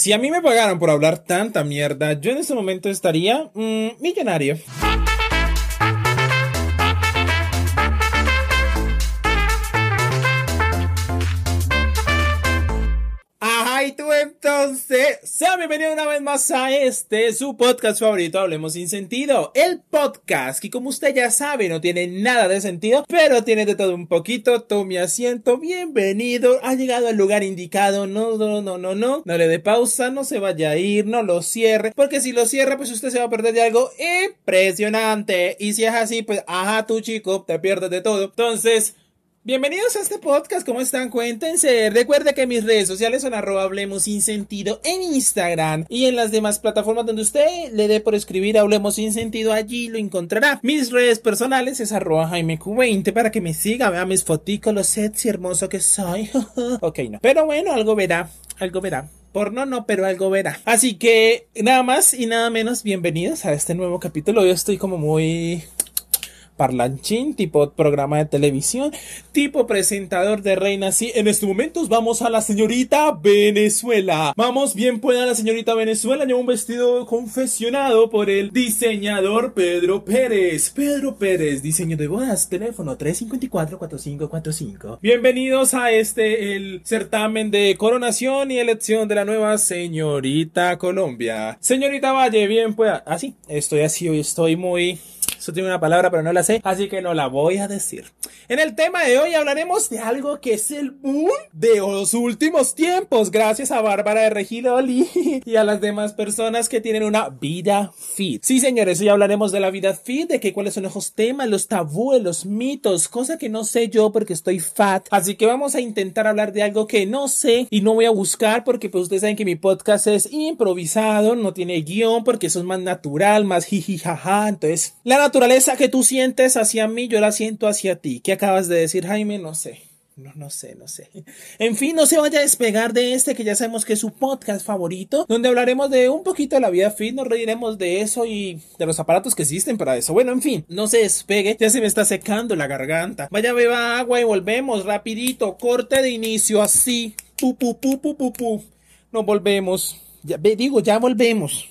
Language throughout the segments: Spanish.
Si a mí me pagaran por hablar tanta mierda, yo en este momento estaría mmm, millonario. Entonces, sea bienvenido una vez más a este, su podcast favorito, Hablemos sin sentido. El podcast que como usted ya sabe no tiene nada de sentido, pero tiene de todo un poquito. Tome asiento, bienvenido, ha llegado al lugar indicado. No, no, no, no, no, no le dé pausa, no se vaya a ir, no lo cierre, porque si lo cierra, pues usted se va a perder de algo impresionante. Y si es así, pues, ajá, tú chico, te pierdes de todo. Entonces, Bienvenidos a este podcast, ¿cómo están? Cuéntense. Recuerde que mis redes sociales son arroba hablemos sin sentido en Instagram y en las demás plataformas donde usted le dé por escribir hablemos sin sentido, allí lo encontrará. Mis redes personales es arroba Jaime Q20 para que me siga, vea mis foticos, lo sexy hermoso que soy. ok, no. Pero bueno, algo verá, algo verá. Por no, no, pero algo verá. Así que nada más y nada menos, bienvenidos a este nuevo capítulo. Yo estoy como muy parlanchín, tipo programa de televisión, tipo presentador de Reina. Sí, en estos momentos vamos a la señorita Venezuela. Vamos, bien pueda la señorita Venezuela. Lleva un vestido confesionado por el diseñador Pedro Pérez. Pedro Pérez, diseño de bodas, teléfono 354-4545. Bienvenidos a este, el certamen de coronación y elección de la nueva señorita Colombia. Señorita Valle, bien pueda. Así, estoy así hoy, estoy muy eso tiene una palabra, pero no la sé, así que no la voy a decir. En el tema de hoy hablaremos de algo que es el boom de los últimos tiempos, gracias a Bárbara de Regidoli y a las demás personas que tienen una vida fit. Sí, señores, hoy hablaremos de la vida fit, de que cuáles son los temas, los tabúes, los mitos, cosa que no sé yo porque estoy fat. Así que vamos a intentar hablar de algo que no sé y no voy a buscar porque pues ustedes saben que mi podcast es improvisado, no tiene guion porque eso es más natural, más jijijaja. Entonces, la naturaleza que tú sientes hacia mí, yo la siento hacia ti. ¿Qué acabas de decir, Jaime? No sé. No, no sé, no sé. En fin, no se vaya a despegar de este que ya sabemos que es su podcast favorito, donde hablaremos de un poquito de la vida fit, nos reiremos de eso y de los aparatos que existen para eso. Bueno, en fin, no se despegue, ya se me está secando la garganta. Vaya, beba agua y volvemos rapidito, corte de inicio así. Pu, pu, pu, pu, pu, pu. Nos volvemos. Ya, digo, ya volvemos.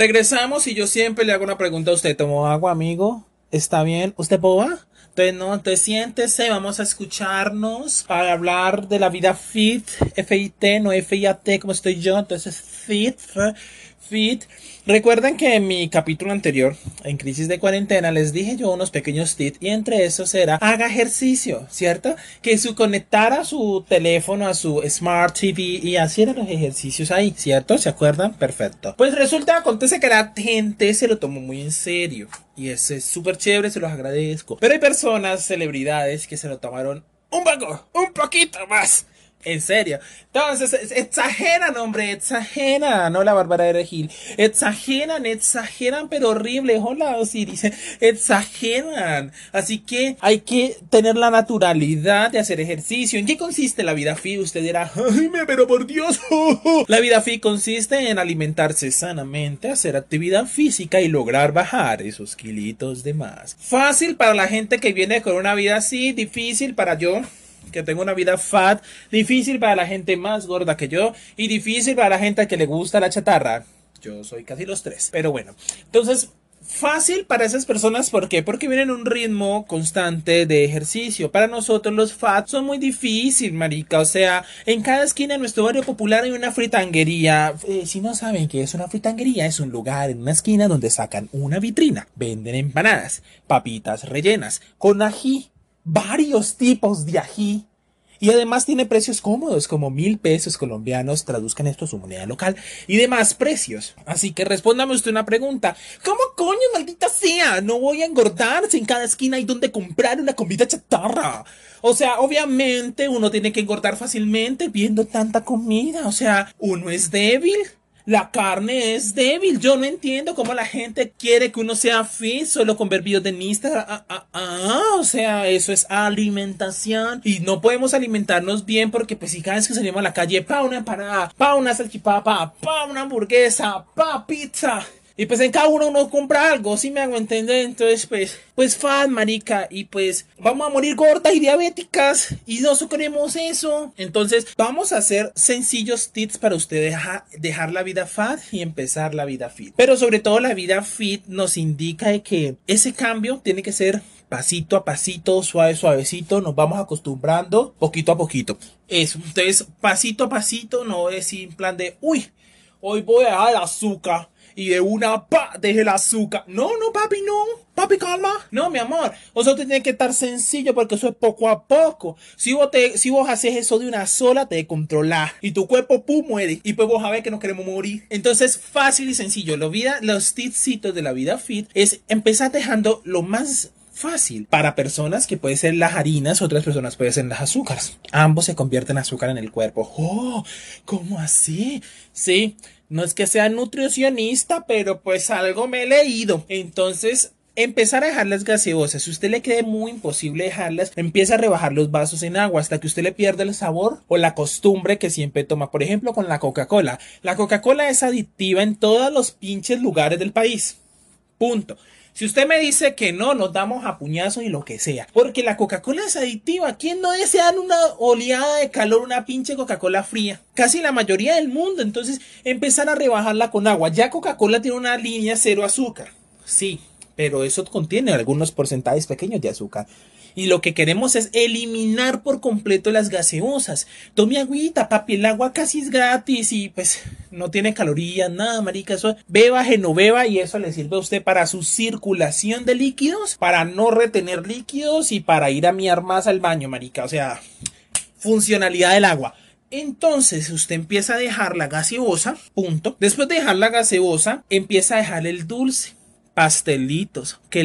Regresamos y yo siempre le hago una pregunta a usted. ¿Tomó agua, amigo? ¿Está bien? ¿Usted boba? Entonces, no, te siéntese, vamos a escucharnos para hablar de la vida fit, F-I-T, no F-I-A-T, como estoy yo, entonces fit, fit. Recuerden que en mi capítulo anterior, en crisis de cuarentena, les dije yo unos pequeños tips y entre esos era haga ejercicio, ¿cierto? Que su conectara su teléfono a su Smart TV y hiciera los ejercicios ahí, ¿cierto? ¿Se acuerdan? Perfecto. Pues resulta, acontece que la gente se lo tomó muy en serio y eso es súper chévere, se los agradezco. Pero hay personas, celebridades que se lo tomaron un poco, un poquito más en serio. Entonces, exageran, hombre, exageran, no la Bárbara de Regil. Exageran, exageran, pero horrible. Hola, dice exageran. Así que hay que tener la naturalidad de hacer ejercicio. ¿En qué consiste la vida fit? Usted dirá, ay, pero por Dios. la vida fit consiste en alimentarse sanamente, hacer actividad física y lograr bajar esos kilitos de más. Fácil para la gente que viene con una vida así, difícil para yo que tengo una vida fat, difícil para la gente más gorda que yo y difícil para la gente que le gusta la chatarra. Yo soy casi los tres. Pero bueno, entonces fácil para esas personas, ¿por qué? Porque vienen un ritmo constante de ejercicio. Para nosotros los fat son muy difícil, marica. O sea, en cada esquina de nuestro barrio popular hay una fritanguería. Eh, si no saben qué es una fritanguería, es un lugar en una esquina donde sacan una vitrina. Venden empanadas, papitas rellenas, con ají, varios tipos de ají. Y además tiene precios cómodos, como mil pesos colombianos, traduzcan esto a su moneda local, y demás precios. Así que respóndame usted una pregunta. ¿Cómo coño, maldita sea? No voy a engordar si en cada esquina hay donde comprar una comida chatarra. O sea, obviamente uno tiene que engordar fácilmente viendo tanta comida. O sea, uno es débil. La carne es débil. Yo no entiendo cómo la gente quiere que uno sea fit solo con ver videos de Instagram. Ah, ah, ah, o sea, eso es alimentación. Y no podemos alimentarnos bien porque pues si cada vez que salimos a la calle, pa una empanada, pa una salchipapa, pa una hamburguesa, pa pizza. Y pues en cada uno uno compra algo, si me hago entender. Entonces, pues, pues fan, marica. Y pues vamos a morir gordas y diabéticas. Y no queremos eso. Entonces, vamos a hacer sencillos tips para usted dejar, la vida fat y empezar la vida fit. Pero sobre todo la vida fit nos indica que ese cambio tiene que ser pasito a pasito, suave, suavecito, nos vamos acostumbrando poquito a poquito. Eso, entonces pasito a pasito, no es en plan de, uy, hoy voy a dejar azúcar y de una pa deje el azúcar. No, no, papi, no. Papi, calma. No, mi amor. Eso tiene que estar sencillo porque eso es poco a poco. Si vos, te, si vos haces eso de una sola, te controlas. Y tu cuerpo, pum, muere. Y pues vos a ver que no queremos morir. Entonces, fácil y sencillo. Lo vida, los tipsitos de la vida fit es empezar dejando lo más fácil para personas que puede ser las harinas, otras personas pueden ser las azúcares. Ambos se convierten en azúcar en el cuerpo. Oh, ¿cómo así? Sí, no es que sea nutricionista, pero pues algo me he leído. Entonces, empezar a dejar las gaseosas. Si usted le cree muy imposible dejarlas, empieza a rebajar los vasos en agua hasta que usted le pierda el sabor o la costumbre que siempre toma. Por ejemplo, con la Coca-Cola. La Coca-Cola es adictiva en todos los pinches lugares del país. Punto. Si usted me dice que no, nos damos a puñazos y lo que sea. Porque la Coca-Cola es adictiva. ¿Quién no desea una oleada de calor, una pinche Coca-Cola fría? Casi la mayoría del mundo. Entonces, empezar a rebajarla con agua. Ya Coca-Cola tiene una línea cero azúcar. Sí, pero eso contiene algunos porcentajes pequeños de azúcar. Y lo que queremos es eliminar por completo las gaseosas. Tome agüita, papi, el agua casi es gratis y pues no tiene calorías, nada, marica. Eso beba, genoveva y eso le sirve a usted para su circulación de líquidos, para no retener líquidos y para ir a miar más al baño, marica. O sea, funcionalidad del agua. Entonces usted empieza a dejar la gaseosa, punto. Después de dejar la gaseosa, empieza a dejar el dulce, pastelitos, que,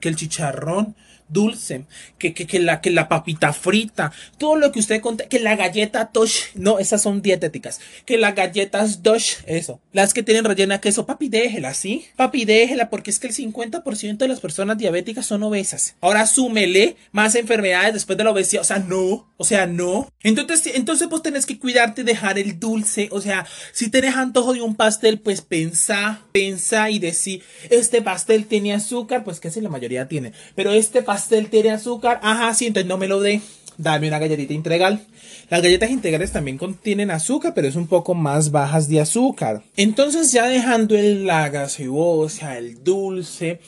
que el chicharrón, dulce, que, que, que, la, que la papita frita, todo lo que usted conté, que la galleta Tosh, no, esas son dietéticas, que las galletas Dosh, eso, las que tienen rellena queso, papi déjela, ¿sí? Papi déjela, porque es que el 50% de las personas diabéticas son obesas. Ahora súmele más enfermedades después de la obesidad, o sea, no, o sea, no. Entonces, entonces vos tenés que cuidarte dejar el dulce, o sea, si tenés antojo de un pastel, pues pensá, pensá y decir, este pastel tiene azúcar, pues que si la mayoría tiene, pero este pastel pastel tiene azúcar. Ajá, sí, entonces no me lo dé. Dame una galletita integral. Las galletas integrales también contienen azúcar, pero es un poco más bajas de azúcar. Entonces ya dejando el, la gaseosa, el dulce,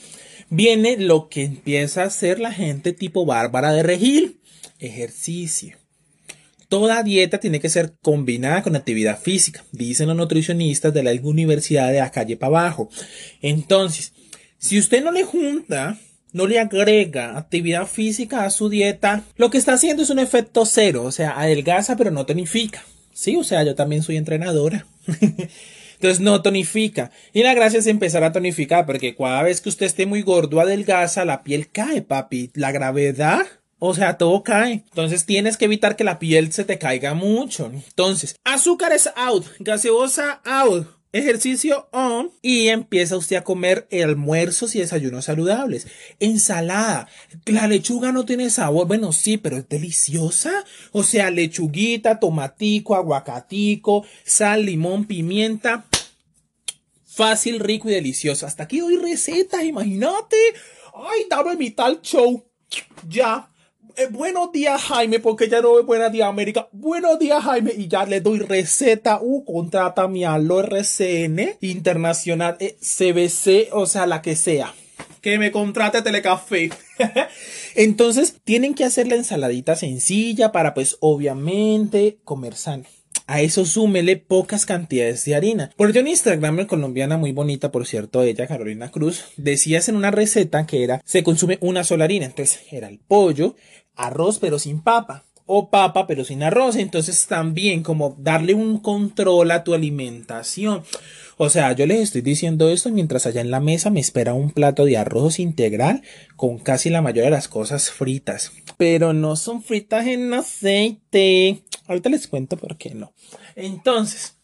viene lo que empieza a hacer la gente tipo bárbara de regil. Ejercicio. Toda dieta tiene que ser combinada con actividad física, dicen los nutricionistas de la universidad de la calle para abajo. Entonces, si usted no le junta no le agrega actividad física a su dieta, lo que está haciendo es un efecto cero, o sea, adelgaza pero no tonifica. Sí, o sea, yo también soy entrenadora. Entonces no tonifica. Y la gracia es empezar a tonificar, porque cada vez que usted esté muy gordo, adelgaza, la piel cae, papi. La gravedad o sea, todo cae. Entonces tienes que evitar que la piel se te caiga mucho. Entonces, azúcares out, gaseosa out, Ejercicio on y empieza usted a comer almuerzos y desayunos saludables. Ensalada. La lechuga no tiene sabor. Bueno, sí, pero es deliciosa. O sea, lechuguita, tomatico, aguacatico, sal, limón, pimienta. Fácil, rico y delicioso. Hasta aquí doy recetas, imagínate. Ay, dame mi tal show. Ya. Eh, buenos días, Jaime, porque ya no es Buenos días, América. Buenos días, Jaime. Y ya le doy receta. Uh, contrata mi alo RCN Internacional eh, CBC, o sea, la que sea. Que me contrate Telecafé. Entonces, tienen que hacer la ensaladita sencilla para, pues, obviamente, comer sano. A eso súmele pocas cantidades de harina. Por en Instagram, colombiana muy bonita, por cierto, ella, Carolina Cruz, decías en una receta que era, se consume una sola harina. Entonces, era el pollo, arroz pero sin papa o papa pero sin arroz. Entonces también como darle un control a tu alimentación. O sea, yo les estoy diciendo esto mientras allá en la mesa me espera un plato de arroz integral con casi la mayoría de las cosas fritas. Pero no son fritas en aceite. Ahorita les cuento por qué no. Entonces,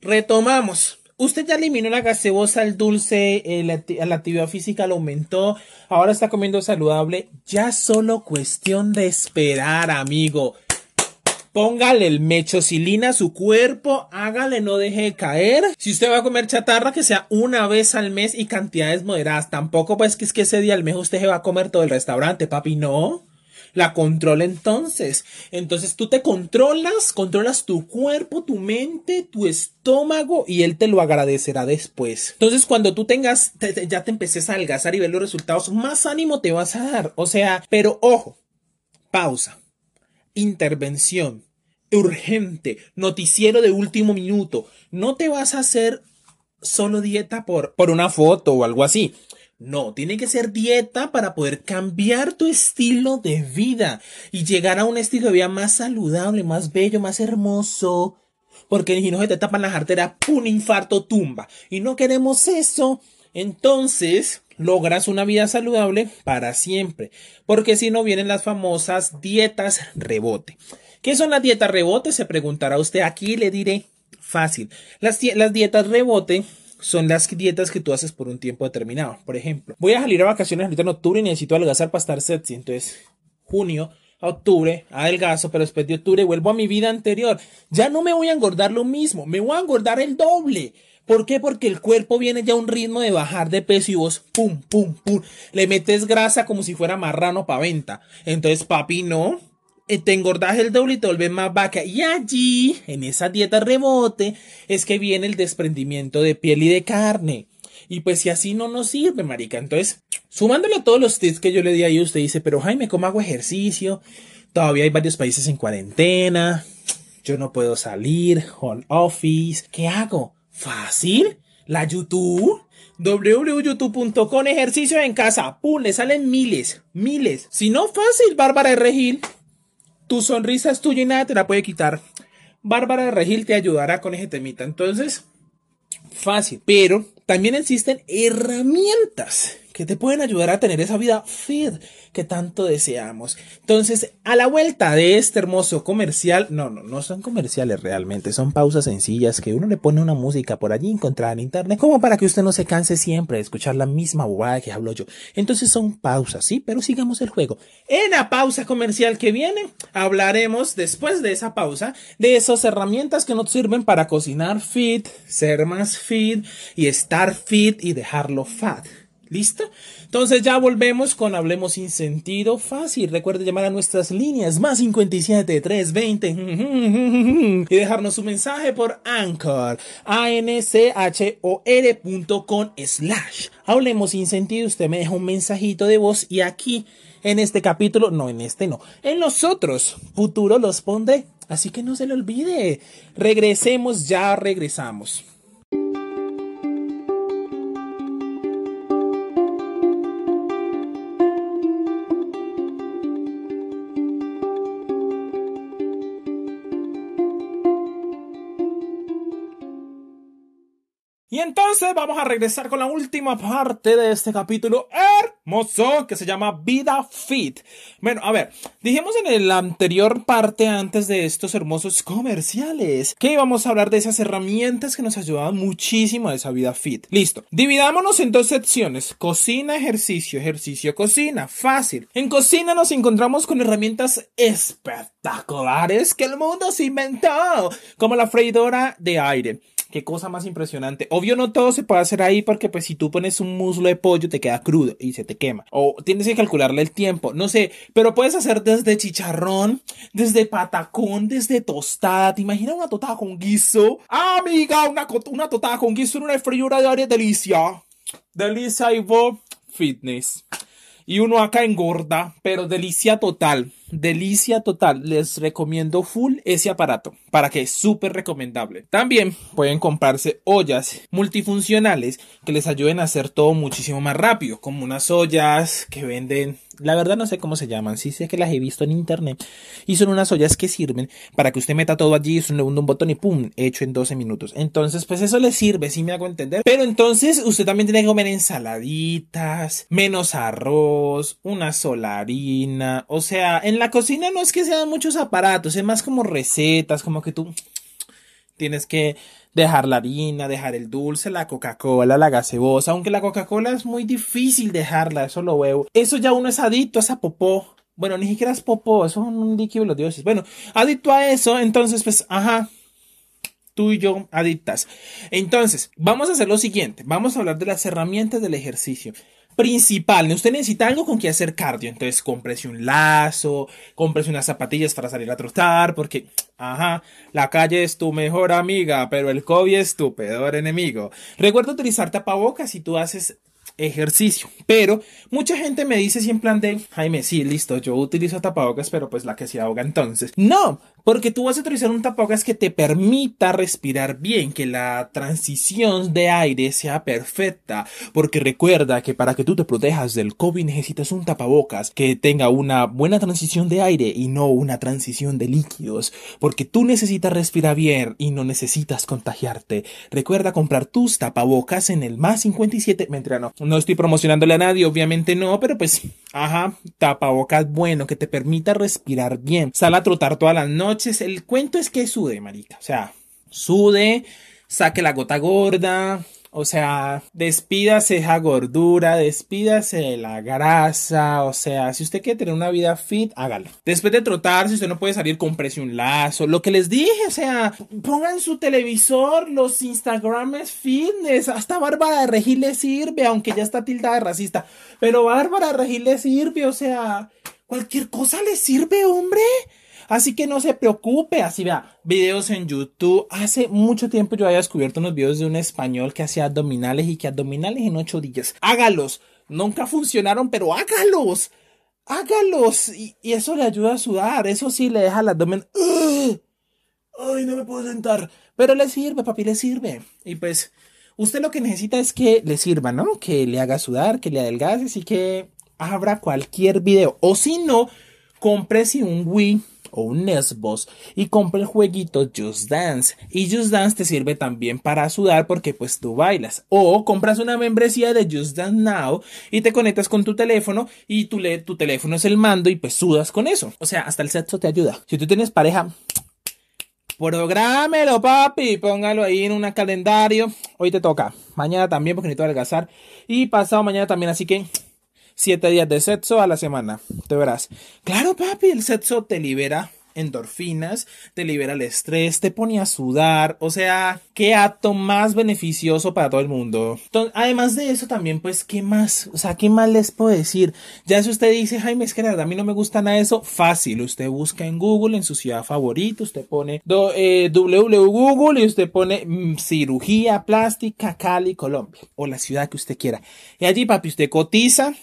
retomamos. Usted ya eliminó la gaseosa, el dulce, eh, la, actividad física lo aumentó, ahora está comiendo saludable. Ya solo cuestión de esperar, amigo. Póngale el mechocilina a su cuerpo, hágale, no deje de caer. Si usted va a comer chatarra, que sea una vez al mes y cantidades moderadas. Tampoco pues que es que ese día al mes usted se va a comer todo el restaurante, papi, no la controla entonces. Entonces tú te controlas, controlas tu cuerpo, tu mente, tu estómago y él te lo agradecerá después. Entonces cuando tú tengas, ya te empeces a adelgazar y ver los resultados, más ánimo te vas a dar. O sea, pero ojo, pausa, intervención urgente, noticiero de último minuto. No te vas a hacer solo dieta por, por una foto o algo así. No, tiene que ser dieta para poder cambiar tu estilo de vida y llegar a un estilo de vida más saludable, más bello, más hermoso. Porque si no se te tapan las arterias, un infarto tumba. Y no queremos eso. Entonces, logras una vida saludable para siempre. Porque si no vienen las famosas dietas rebote. ¿Qué son las dietas rebote? Se preguntará usted. Aquí le diré fácil. Las, las dietas rebote son las dietas que tú haces por un tiempo determinado. Por ejemplo, voy a salir a vacaciones ahorita en octubre y necesito adelgazar para estar sexy. Entonces, junio a octubre, adelgazo, pero después de octubre vuelvo a mi vida anterior. Ya no me voy a engordar lo mismo, me voy a engordar el doble. ¿Por qué? Porque el cuerpo viene ya a un ritmo de bajar de peso y vos, pum, pum, pum, le metes grasa como si fuera marrano para venta. Entonces, papi, no. Eh, te engordas el doble y te vuelves más vaca. Y allí, en esa dieta rebote, es que viene el desprendimiento de piel y de carne. Y pues si así no nos sirve, marica. Entonces, sumándole a todos los tips que yo le di ahí, usted dice, pero Jaime, ¿cómo hago ejercicio? Todavía hay varios países en cuarentena. Yo no puedo salir. Home office. ¿Qué hago? ¿Fácil? ¿La YouTube? www.youtube.com ejercicio en casa. ¡Pum! Le salen miles, miles. Si no fácil, Bárbara de Regil. Tu sonrisa es tuya y nada te la puede quitar. Bárbara Regil te ayudará con ese temita. Entonces, fácil. Pero también existen herramientas que te pueden ayudar a tener esa vida fit que tanto deseamos. Entonces, a la vuelta de este hermoso comercial, no, no, no son comerciales realmente, son pausas sencillas que uno le pone una música por allí encontrada en internet, como para que usted no se canse siempre de escuchar la misma bobada que hablo yo. Entonces son pausas, sí, pero sigamos el juego. En la pausa comercial que viene, hablaremos después de esa pausa de esas herramientas que nos sirven para cocinar fit, ser más fit y estar fit y dejarlo fat. ¿Listo? Entonces ya volvemos con Hablemos sin sentido fácil. Recuerde llamar a nuestras líneas más 57 320 y dejarnos su mensaje por Anchor, anchor.com slash. Hablemos sin sentido. Usted me deja un mensajito de voz y aquí en este capítulo, no en este no, en los otros futuros los pondré. Así que no se le olvide. Regresemos, ya regresamos. Y entonces vamos a regresar con la última parte de este capítulo hermoso que se llama Vida Fit. Bueno, a ver, dijimos en la anterior parte antes de estos hermosos comerciales que íbamos a hablar de esas herramientas que nos ayudaban muchísimo a esa vida fit. Listo. Dividámonos en dos secciones. Cocina, ejercicio, ejercicio, cocina. Fácil. En cocina nos encontramos con herramientas espectaculares que el mundo se inventó, como la freidora de aire Qué cosa más impresionante. Obvio no todo se puede hacer ahí porque pues si tú pones un muslo de pollo te queda crudo y se te quema. O tienes que calcularle el tiempo, no sé, pero puedes hacer desde chicharrón, desde patacón, desde tostada. ¿Te imaginas una tostada con guiso? Ah, amiga, una, una con guiso en una freidora de aire delicia. Delicia y fitness. Y uno acá engorda, pero delicia total. Delicia total. Les recomiendo full ese aparato para que es súper recomendable. También pueden comprarse ollas multifuncionales que les ayuden a hacer todo muchísimo más rápido, como unas ollas que venden la verdad no sé cómo se llaman, sí sé que las he visto en internet y son unas ollas que sirven para que usted meta todo allí, es un, un botón y pum, hecho en 12 minutos. Entonces, pues eso le sirve, sí me hago entender. Pero entonces usted también tiene que comer ensaladitas, menos arroz, una sola harina. O sea, en la cocina no es que sean muchos aparatos, es más como recetas, como que tú tienes que dejar la harina, dejar el dulce, la Coca-Cola, la gaseosa, aunque la Coca-Cola es muy difícil dejarla, eso lo veo. Eso ya uno es adicto a esa popó. Bueno, ni siquiera es popó, eso es un líquido de los dioses. Bueno, adicto a eso, entonces, pues, ajá, tú y yo adictas. Entonces, vamos a hacer lo siguiente. Vamos a hablar de las herramientas del ejercicio. Principal, usted necesita algo con que hacer cardio. Entonces, cómprese un lazo, cómprese unas zapatillas para salir a trotar, porque, ajá, la calle es tu mejor amiga, pero el COVID es tu peor enemigo. Recuerda utilizar tapabocas si tú haces ejercicio. Pero mucha gente me dice siempre en plan de, Jaime, sí, listo, yo utilizo tapabocas, pero pues la que se ahoga entonces. No, porque tú vas a utilizar un tapabocas que te permita respirar bien, que la transición de aire sea perfecta. Porque recuerda que para que tú te protejas del COVID necesitas un tapabocas que tenga una buena transición de aire y no una transición de líquidos. Porque tú necesitas respirar bien y no necesitas contagiarte. Recuerda comprar tus tapabocas en el más 57. Mentira, no. No estoy promocionándole a nadie, obviamente no, pero pues, ajá, tapabocas bueno que te permita respirar bien. Sal a trotar todas las noches el cuento es que sude, marica. O sea, sude, saque la gota gorda, o sea, despídase esa gordura, despídase de la grasa. O sea, si usted quiere tener una vida fit, hágalo. Después de trotar, si usted no puede salir, comprese un lazo. Lo que les dije, o sea, pongan su televisor, los Instagrames fitness. Hasta Bárbara de Regil le sirve, aunque ya está tildada de racista. Pero Bárbara de Regil le sirve, o sea, cualquier cosa le sirve, hombre. Así que no se preocupe, así vea, videos en YouTube. Hace mucho tiempo yo había descubierto unos videos de un español que hacía abdominales y que abdominales en ocho días. Hágalos. Nunca funcionaron, pero hágalos. Hágalos. Y, eso le ayuda a sudar. Eso sí le deja el abdomen. Ay, no me puedo sentar. Pero le sirve, papi, le sirve. Y pues, usted lo que necesita es que le sirva, ¿no? Que le haga sudar, que le adelgaces y que abra cualquier video. O si no, si un Wii o un Nesbos y compra el jueguito Just Dance. Y Just Dance te sirve también para sudar porque pues tú bailas. O compras una membresía de Just Dance Now y te conectas con tu teléfono y tu, tu teléfono es el mando y pues sudas con eso. O sea, hasta el sexo te ayuda. Si tú tienes pareja, Prográmelo, papi. Póngalo ahí en un calendario. Hoy te toca. Mañana también, porque necesito adelgazar. Y pasado mañana también. Así que siete días de sexo a la semana. Te verás. Claro, papi, el sexo te libera endorfinas, te libera el estrés, te pone a sudar, o sea, qué acto más beneficioso para todo el mundo. además de eso también, pues, ¿qué más? O sea, ¿qué más les puedo decir? Ya si usted dice, Jaime, es que nada, a mí no me gusta nada eso, fácil, usted busca en Google, en su ciudad favorita, usted pone eh, www Google y usted pone mm, cirugía plástica Cali, Colombia, o la ciudad que usted quiera. Y allí, papi, usted cotiza,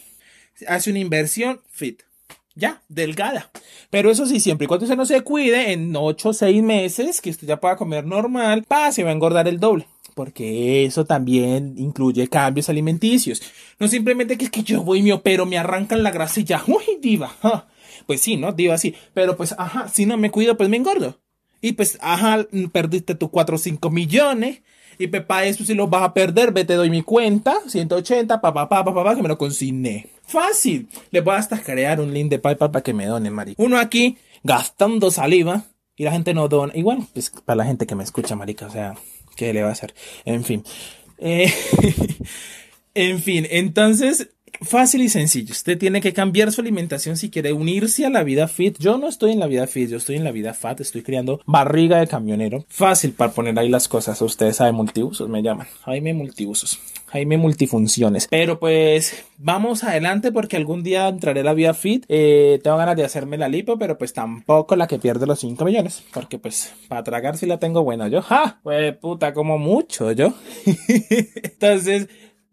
hace una inversión, fit. Ya, delgada. Pero eso sí, siempre y cuando usted no se cuide, en 8 o 6 meses, que usted ya pueda comer normal, pa, se va a engordar el doble. Porque eso también incluye cambios alimenticios. No simplemente que es que yo voy y me opero, me arrancan la grasa y ya, uy, diva. Pues sí, ¿no? Diva, sí. Pero pues, ajá, si no me cuido, pues me engordo. Y pues, ajá, perdiste tus 4 o 5 millones. Y pepa, eso si lo vas a perder, ve, te doy mi cuenta, 180, papá, papá, papá, que me lo consigné. Fácil. Le voy hasta crear un link de PayPal para que me donen, marica. Uno aquí gastando saliva y la gente no dona. Igual, pues para la gente que me escucha, marica, o sea, ¿qué le va a hacer? En fin. Eh, en fin, entonces Fácil y sencillo. Usted tiene que cambiar su alimentación si quiere unirse a la vida fit. Yo no estoy en la vida fit, yo estoy en la vida fat. Estoy criando barriga de camionero. Fácil para poner ahí las cosas. Ustedes saben, multiusos me llaman. Jaime multiusos. Jaime multifunciones. Pero pues vamos adelante porque algún día entraré a la vida fit. Eh, tengo ganas de hacerme la lipo, pero pues tampoco la que pierde los 5 millones. Porque pues para tragar si la tengo buena yo. ¡Ja! Pues puta, como mucho yo. Entonces,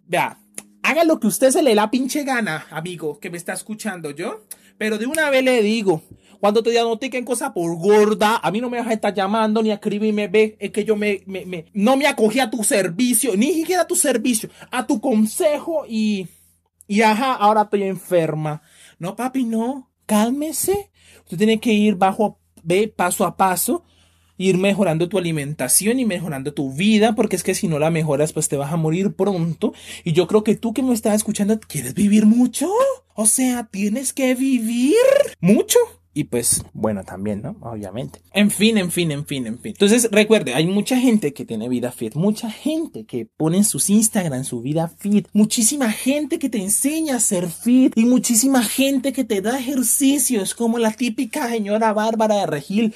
vea haga lo que usted se le la pinche gana, amigo, que me está escuchando yo. Pero de una vez le digo, cuando te diagnostiquen cosa por gorda, a mí no me vas a estar llamando ni a escribirme, ve, es que yo me, me, me, no me acogí a tu servicio, ni siquiera a tu servicio, a tu consejo y, y ajá, ahora estoy enferma. No, papi, no, cálmese. Usted tiene que ir bajo, ve, paso a paso ir mejorando tu alimentación y mejorando tu vida, porque es que si no la mejoras, pues te vas a morir pronto. Y yo creo que tú que me estás escuchando, ¿quieres vivir mucho? O sea, tienes que vivir mucho. y pues bueno también, ¿no? Obviamente. En fin, en fin, en fin, en fin. Entonces recuerde, hay mucha gente que tiene vida fit, mucha gente que pone en sus Instagram su vida fit, muchísima gente que te enseña a ser fit y muchísima gente que te da ejercicios como la típica señora Bárbara de Regil,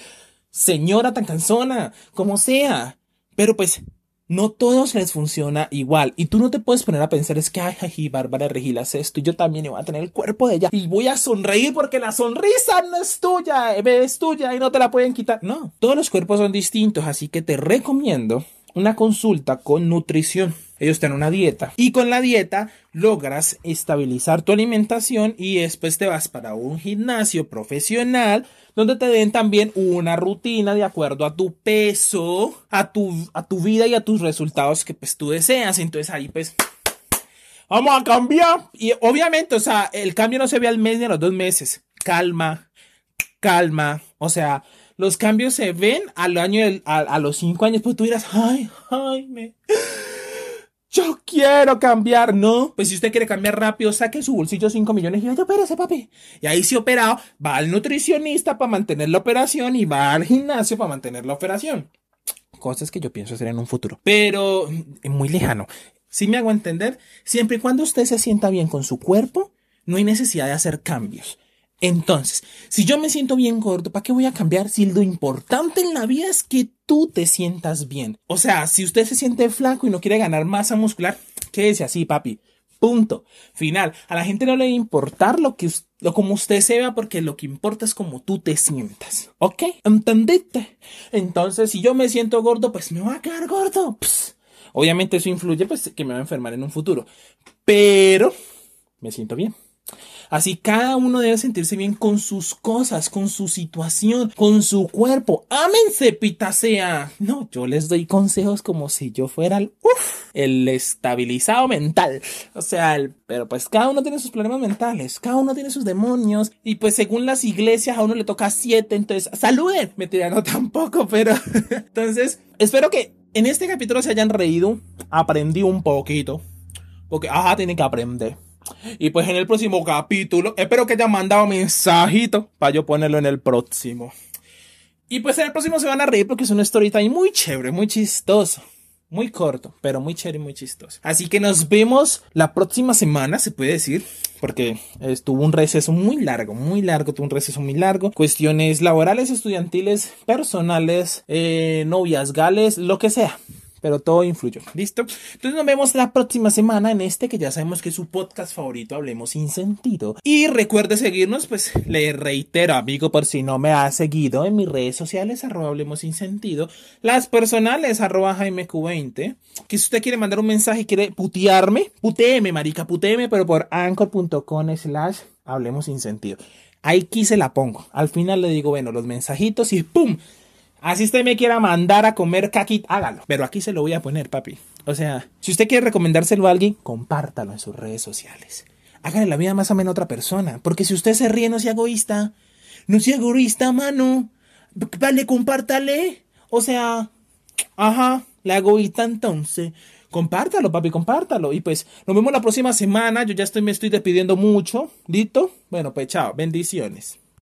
señora tan cansona, como sea. Pero pues no todos les funciona igual. Y tú no te puedes poner a pensar, es que, ay, ay, Bárbara Regil hace esto y yo también voy a tener el cuerpo de ella. Y voy a sonreír porque la sonrisa no es tuya, es tuya y no te la pueden quitar. No, todos los cuerpos son distintos, así que te recomiendo una consulta con nutrición. Ellos tienen una dieta y con la dieta logras estabilizar tu alimentación y después te vas para un gimnasio profesional donde te den también una rutina de acuerdo a tu peso, a tu, a tu vida y a tus resultados que pues tú deseas. Entonces ahí pues vamos a cambiar. Y obviamente, o sea, el cambio no se ve al mes ni a los dos meses. Calma, calma. O sea, los cambios se ven al año, a, a los cinco años, pues tú dirás, ay, ay, me yo quiero cambiar, ¿no? Pues si usted quiere cambiar rápido, saque su bolsillo 5 millones y vaya, opérese, papi. Y ahí si operado, va al nutricionista para mantener la operación y va al gimnasio para mantener la operación. Cosas que yo pienso hacer en un futuro. Pero muy lejano. Si me hago entender, siempre y cuando usted se sienta bien con su cuerpo, no hay necesidad de hacer cambios. Entonces, si yo me siento bien gordo, ¿para qué voy a cambiar si lo importante en la vida es que tú te sientas bien? O sea, si usted se siente flaco y no quiere ganar masa muscular, quédese así, papi. Punto. Final. A la gente no le va a importar lo que lo como usted se vea porque lo que importa es como tú te sientas. ¿Ok? ¿Entendiste? Entonces, si yo me siento gordo, pues me voy a quedar gordo. Obviamente eso influye pues que me va a enfermar en un futuro. Pero me siento bien. Así cada uno debe sentirse bien con sus cosas, con su situación, con su cuerpo. Ámense, pitasea. No, yo les doy consejos como si yo fuera el, el estabilizado mental. O sea, el, pero pues cada uno tiene sus problemas mentales, cada uno tiene sus demonios. Y pues según las iglesias a uno le toca siete, entonces saluden. Me no tampoco, pero entonces espero que en este capítulo se hayan reído, aprendí un poquito. Porque, ajá, tienen que aprender. Y pues en el próximo capítulo, espero que hayan mandado mensajito para yo ponerlo en el próximo. Y pues en el próximo se van a reír porque es una storytime muy chévere, muy chistoso. Muy corto, pero muy chévere y muy chistoso. Así que nos vemos la próxima semana, se puede decir, porque estuvo un receso muy largo, muy largo, tuvo un receso muy largo. Cuestiones laborales, estudiantiles, personales, eh, novias gales, lo que sea pero todo influyó. ¿Listo? Entonces nos vemos la próxima semana en este que ya sabemos que es su podcast favorito, Hablemos sin sentido. Y recuerde seguirnos, pues le reitero, amigo, por si no me ha seguido en mis redes sociales, arroba Hablemos sin sentido. Las personales, arroba JaimeQ20. Que si usted quiere mandar un mensaje y quiere putearme, puteeme, marica, puteeme, pero por anchor.com slash Hablemos sin sentido. Aquí se la pongo. Al final le digo, bueno, los mensajitos y ¡pum! Así usted me quiera mandar a comer kaki, hágalo. Pero aquí se lo voy a poner, papi. O sea, si usted quiere recomendárselo a alguien, compártalo en sus redes sociales. Hágale la vida más amena a otra persona. Porque si usted se ríe, no sea egoísta. No sea egoísta, mano. Vale, compártale. O sea, ajá, la egoísta entonces. Compártalo, papi, compártalo. Y pues nos vemos la próxima semana. Yo ya estoy, me estoy despidiendo mucho. ¿Listo? Bueno, pues chao. Bendiciones.